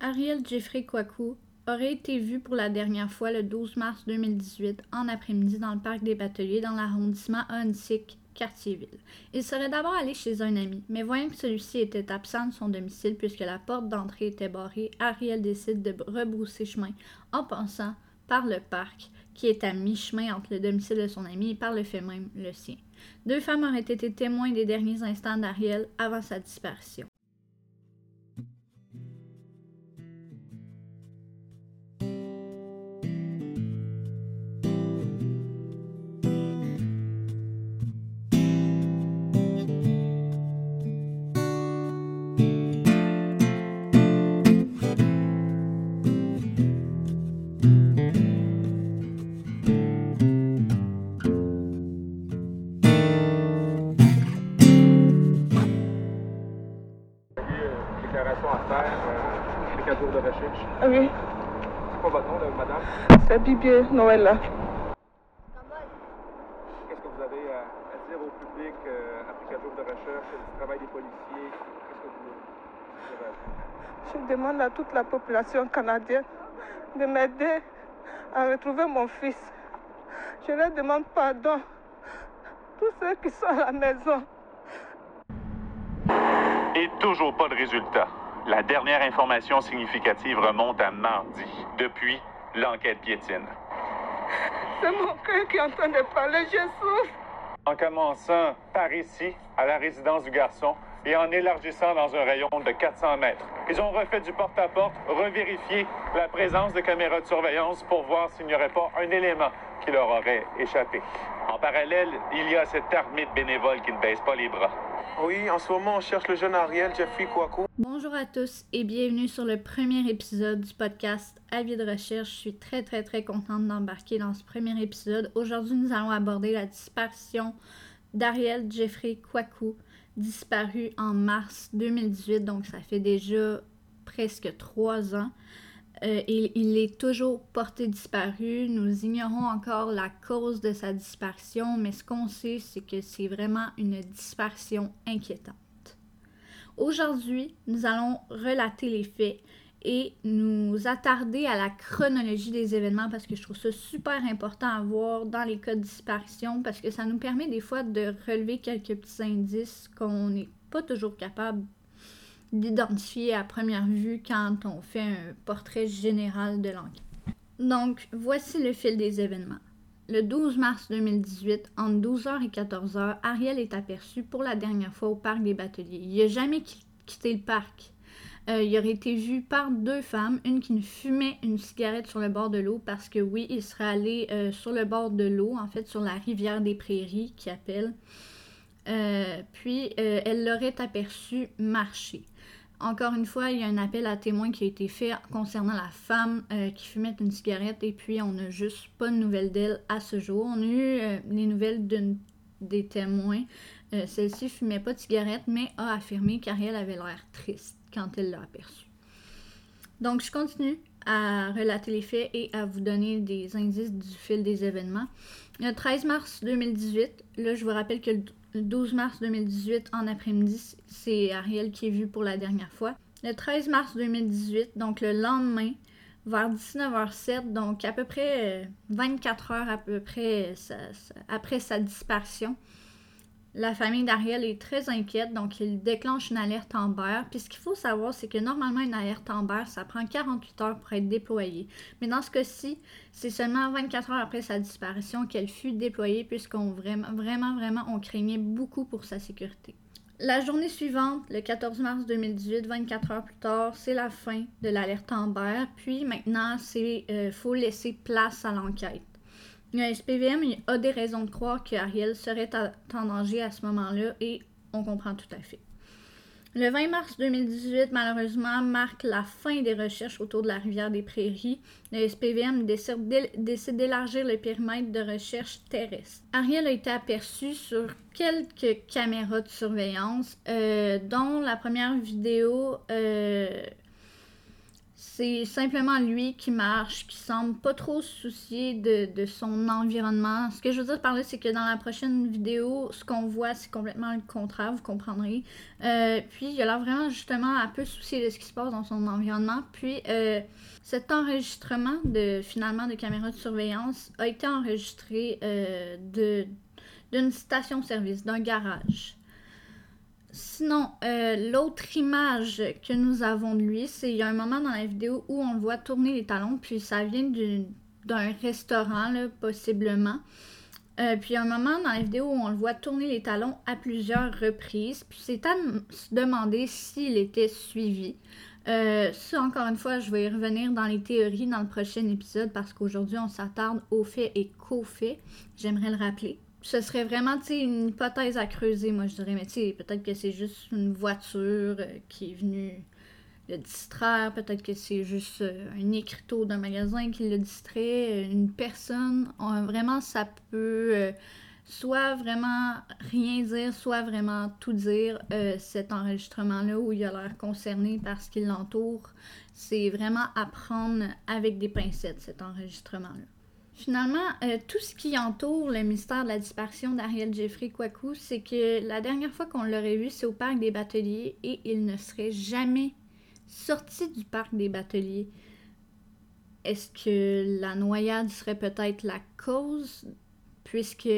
Ariel Jeffrey Kwaku aurait été vu pour la dernière fois le 12 mars 2018 en après-midi dans le parc des Bateliers dans l'arrondissement Huntsic, Quartier-Ville. Il serait d'abord allé chez un ami, mais voyant que celui-ci était absent de son domicile puisque la porte d'entrée était barrée, Ariel décide de rebrousser chemin en passant par le parc qui est à mi-chemin entre le domicile de son ami et par le fait même le sien. Deux femmes auraient été témoins des derniers instants d'Ariel avant sa disparition. Bibi Noël. Qu'est-ce que vous avez à, à dire au public euh, après quatre jours de recherche, du travail des policiers? Qu'est-ce que vous, vous avez à dire? Je demande à toute la population canadienne de m'aider à retrouver mon fils. Je leur demande pardon. Tous ceux qui sont à la maison. Et toujours pas de résultat. La dernière information significative remonte à mardi. Depuis, l'enquête piétine. C'est mon cœur qui est en train de parler. Je souffre. En commençant par ici, à la résidence du garçon, et en élargissant dans un rayon de 400 mètres. Ils ont refait du porte-à-porte, revérifié la présence de caméras de surveillance pour voir s'il n'y aurait pas un élément qui leur aurait échappé. En parallèle, il y a cette armée de bénévoles qui ne baisse pas les bras. Oui, en ce moment, on cherche le jeune Ariel Jeffrey Kwaku. Bonjour à tous et bienvenue sur le premier épisode du podcast Avis de recherche. Je suis très très très contente d'embarquer dans ce premier épisode. Aujourd'hui, nous allons aborder la disparition d'Ariel Jeffrey Kwaku, disparu en mars 2018, donc ça fait déjà presque trois ans. Euh, il, il est toujours porté disparu. Nous ignorons encore la cause de sa disparition, mais ce qu'on sait, c'est que c'est vraiment une disparition inquiétante. Aujourd'hui, nous allons relater les faits et nous attarder à la chronologie des événements parce que je trouve ça super important à voir dans les cas de disparition parce que ça nous permet des fois de relever quelques petits indices qu'on n'est pas toujours capable d'identifier à première vue quand on fait un portrait général de l'enquête. Donc, voici le fil des événements. Le 12 mars 2018, entre 12h et 14h, Ariel est aperçu pour la dernière fois au parc des Bateliers. Il n'a jamais qui- quitté le parc. Euh, il aurait été vu par deux femmes, une qui fumait une cigarette sur le bord de l'eau parce que oui, il serait allé euh, sur le bord de l'eau, en fait sur la rivière des Prairies qui appelle. Euh, puis elle l'aurait aperçu marcher. Encore une fois, il y a un appel à témoins qui a été fait concernant la femme qui fumait une cigarette et puis on n'a juste pas de nouvelles d'elle à ce jour. On a eu les nouvelles d'une des témoins. Euh, Celle-ci fumait pas de cigarette mais a affirmé qu'Ariel avait l'air triste quand elle l'a aperçue. Donc je continue à relater les faits et à vous donner des indices du fil des événements. Le 13 mars 2018, là je vous rappelle que le 12 mars 2018 en après-midi, c'est Ariel qui est vu pour la dernière fois. Le 13 mars 2018, donc le lendemain, vers 19h07, donc à peu près euh, 24 heures à peu près euh, après sa disparition, la famille d'Ariel est très inquiète, donc il déclenche une alerte Amber. Puis ce qu'il faut savoir, c'est que normalement, une alerte Amber, ça prend 48 heures pour être déployée. Mais dans ce cas-ci, c'est seulement 24 heures après sa disparition qu'elle fut déployée, puisqu'on vraiment, vraiment, vraiment, on craignait beaucoup pour sa sécurité. La journée suivante, le 14 mars 2018, 24 heures plus tard, c'est la fin de l'alerte Amber. Puis maintenant, c'est euh, faut laisser place à l'enquête. Le SPVM a des raisons de croire qu'Ariel serait en danger à ce moment-là et on comprend tout à fait. Le 20 mars 2018, malheureusement, marque la fin des recherches autour de la rivière des Prairies. Le SPVM décide d'élargir le périmètre de recherche terrestre. Ariel a été aperçu sur quelques caméras de surveillance, euh, dont la première vidéo, euh, c'est simplement lui qui marche, qui semble pas trop se soucier de, de son environnement. Ce que je veux dire par là, c'est que dans la prochaine vidéo, ce qu'on voit, c'est complètement le contraire, vous comprendrez. Euh, puis, il a l'air vraiment justement à peu soucier de ce qui se passe dans son environnement. Puis, euh, cet enregistrement de finalement de caméra de surveillance a été enregistré euh, d'une station-service, d'un garage. Sinon, euh, l'autre image que nous avons de lui, c'est il y a un moment dans la vidéo où on le voit tourner les talons, puis ça vient d'un restaurant, là, possiblement. Euh, puis il y a un moment dans la vidéo où on le voit tourner les talons à plusieurs reprises, puis c'est à se demander s'il était suivi. Euh, ça, encore une fois, je vais y revenir dans les théories dans le prochain épisode parce qu'aujourd'hui, on s'attarde aux faits et qu'aux faits. J'aimerais le rappeler. Ce serait vraiment, une hypothèse à creuser, moi, je dirais. Mais peut-être que c'est juste une voiture euh, qui est venue le distraire. Peut-être que c'est juste euh, un écriteau d'un magasin qui le distrait. euh, une personne. On- vraiment, ça peut soit vraiment rien dire, soit vraiment tout dire. cet enregistrement-là où il a l'air concerné par ce qui l'entoure. C'est vraiment à prendre avec des pincettes, cet enregistrement-là. Finalement, euh, tout ce qui entoure le mystère de la disparition d'Ariel Jeffrey Kwaku, c'est que la dernière fois qu'on l'aurait vu, c'est au parc des Bateliers et il ne serait jamais sorti du parc des Bateliers. Est-ce que la noyade serait peut-être la cause, puisque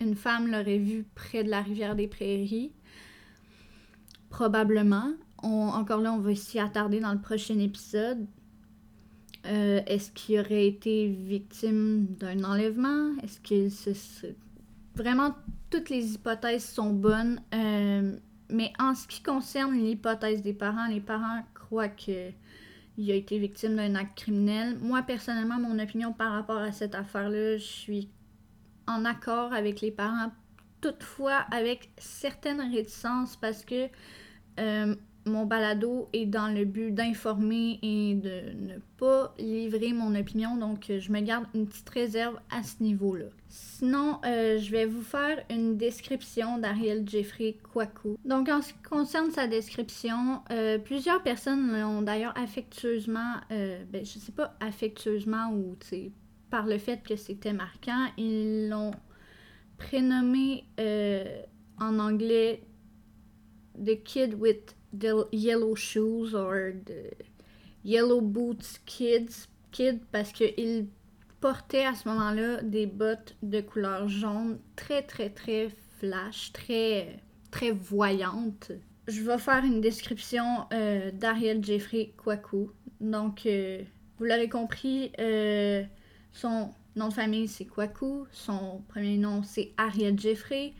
une femme l'aurait vu près de la rivière des Prairies? Probablement. Encore là, on va s'y attarder dans le prochain épisode. Euh, Est-ce qu'il aurait été victime d'un enlèvement? Est-ce que ce- ce- Vraiment, toutes les hypothèses sont bonnes? euh, mais en ce qui concerne l'hypothèse des parents, les parents croient que il a été victime d'un acte criminel. Moi, personnellement, mon opinion par rapport à cette affaire-là, je suis en accord avec les parents, toutefois avec certaines réticences parce que euh, mon balado est dans le but d'informer et de ne pas livrer mon opinion, donc euh, je me garde une petite réserve à ce niveau-là. Sinon, euh, je vais vous faire une description d'Ariel Jeffrey Kwaku. Donc, en ce qui concerne sa description, euh, plusieurs personnes l'ont d'ailleurs affectueusement, euh, ben, je sais pas affectueusement ou par le fait que c'était marquant, ils l'ont prénommé en anglais The Kid with the Yellow Shoes or the Yellow Boots Kids, Kid parce qu'il portait à ce moment-là des bottes de couleur jaune très très très flash, très très voyante. Je vais faire une description euh, d'Ariel Jeffrey Kwaku. Donc, euh, vous l'aurez compris, euh, son nom de famille c'est Kwaku, son premier nom c'est Ariel Jeffrey.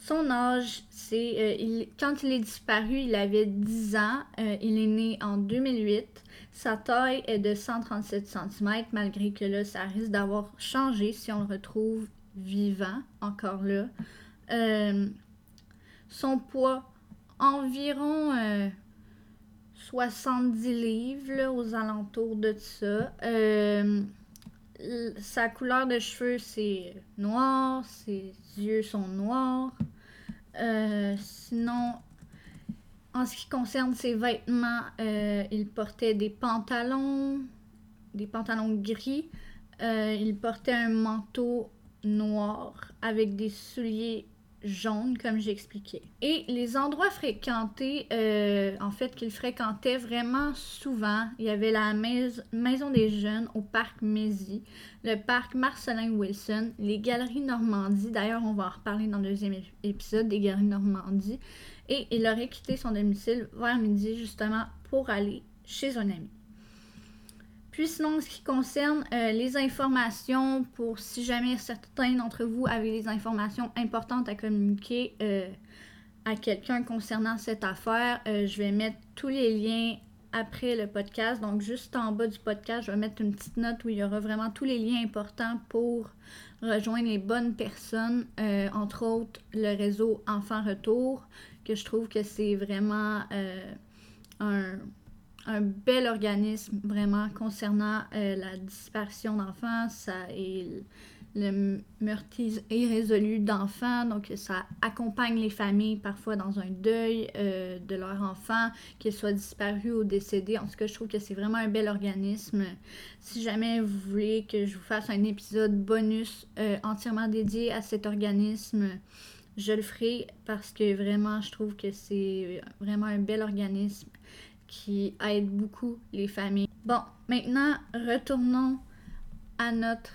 Son âge, c'est euh, quand il est disparu, il avait 10 ans. Euh, il est né en 2008. Sa taille est de 137 cm, malgré que là, ça risque d'avoir changé si on le retrouve vivant, encore là. Euh, son poids, environ euh, 70 livres, aux alentours de ça. Sa couleur de cheveux, c'est noir. Ses yeux sont noirs. Euh, sinon, en ce qui concerne ses vêtements, euh, il portait des pantalons, des pantalons gris. Euh, il portait un manteau noir avec des souliers jaunes, comme j'expliquais. Et les endroits fréquentés, euh, en fait, qu'il fréquentait vraiment souvent, il y avait la mais- Maison des Jeunes au parc Mézy, le parc Marcelin Wilson, les Galeries Normandie. D'ailleurs, on va en reparler dans le deuxième ép- épisode des Galeries Normandie. Et il aurait quitté son domicile vers midi, justement, pour aller chez un ami. Puis sinon, en ce qui concerne euh, les informations, pour si jamais certains d'entre vous avaient des informations importantes à communiquer euh, à quelqu'un concernant cette affaire, euh, je vais mettre tous les liens après le podcast. Donc juste en bas du podcast, je vais mettre une petite note où il y aura vraiment tous les liens importants pour rejoindre les bonnes personnes, entre autres le réseau Enfants Retour, que je trouve que c'est vraiment un un bel organisme vraiment concernant euh, la disparition d'enfants. Ça, et le meurtre irrésolu d'enfants. Donc, ça accompagne les familles parfois dans un deuil euh, de leur enfant, qu'il soit disparu ou décédé. En tout cas, je trouve que c'est vraiment un bel organisme. Si jamais vous voulez que je vous fasse un épisode bonus euh, entièrement dédié à cet organisme, je le ferai parce que vraiment, je trouve que c'est vraiment un bel organisme qui aide beaucoup les familles. Bon, maintenant, retournons à notre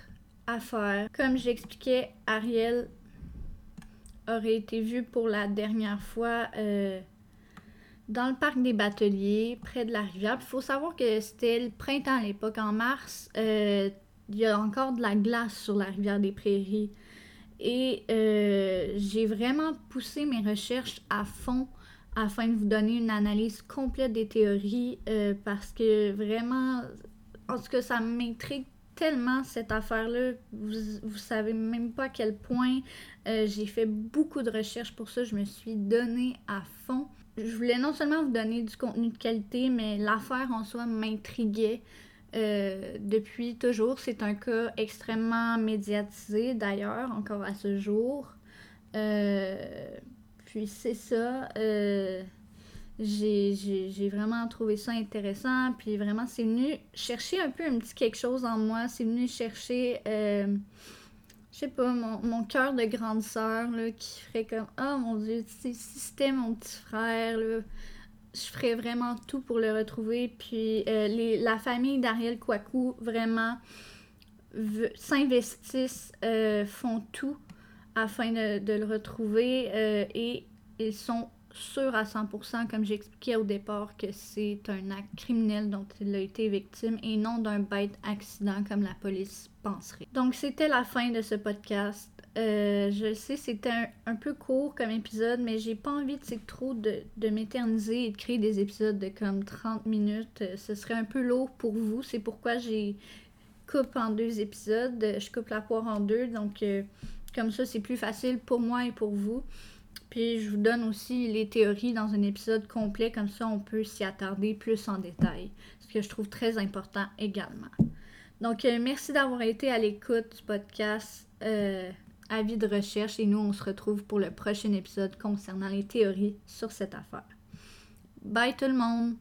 affaire. Comme j'expliquais, Ariel aurait été vue pour la dernière fois euh, dans le parc des Bateliers, près de la rivière. Il faut savoir que c'était le printemps à l'époque, en mars. Euh, il y a encore de la glace sur la rivière des Prairies. Et euh, j'ai vraiment poussé mes recherches à fond afin de vous donner une analyse complète des théories parce que vraiment, en tout cas, ça m'intrigue tellement cette affaire-là. Vous, vous savez même pas à quel point euh, j'ai fait beaucoup de recherches pour ça. Je me suis donnée à fond. Je voulais non seulement vous donner du contenu de qualité, mais l'affaire en soi m'intriguait. Euh, depuis toujours. C'est un cas extrêmement médiatisé d'ailleurs, encore à ce jour. Euh, puis c'est ça j'ai vraiment trouvé ça intéressant. Puis vraiment, c'est venu chercher un peu un petit quelque chose en moi. C'est venu chercher, euh, je sais pas, mon, mon cœur de grande sœur qui ferait comme Oh mon Dieu, si c'était mon petit frère, là, je ferais vraiment tout pour le retrouver. Puis euh, la famille d'Ariel Kouakou vraiment s'investissent, euh, font tout afin de, le retrouver et ils sont sûr à 100%, comme j'expliquais au départ, que c'est un acte criminel dont il a été victime et non d'un bête accident comme la police penserait. Donc c'était la fin de ce podcast. Euh, je sais, c'était un, peu court comme épisode, mais j'ai pas envie de trop de, de m'éterniser et de créer des épisodes de comme 30 minutes. Euh, ce serait un peu lourd pour vous. C'est pourquoi j'ai coupe en deux épisodes. Je coupe la poire en deux. Donc, euh, comme ça, c'est plus facile pour moi et pour vous. Puis je vous donne aussi les théories dans un épisode complet, comme ça on peut s'y attarder plus en détail, ce que je trouve très important également. Donc euh, merci d'avoir été à l'écoute du podcast euh, Avis de recherche et nous on se retrouve pour le prochain épisode concernant les théories sur cette affaire. Bye tout le monde!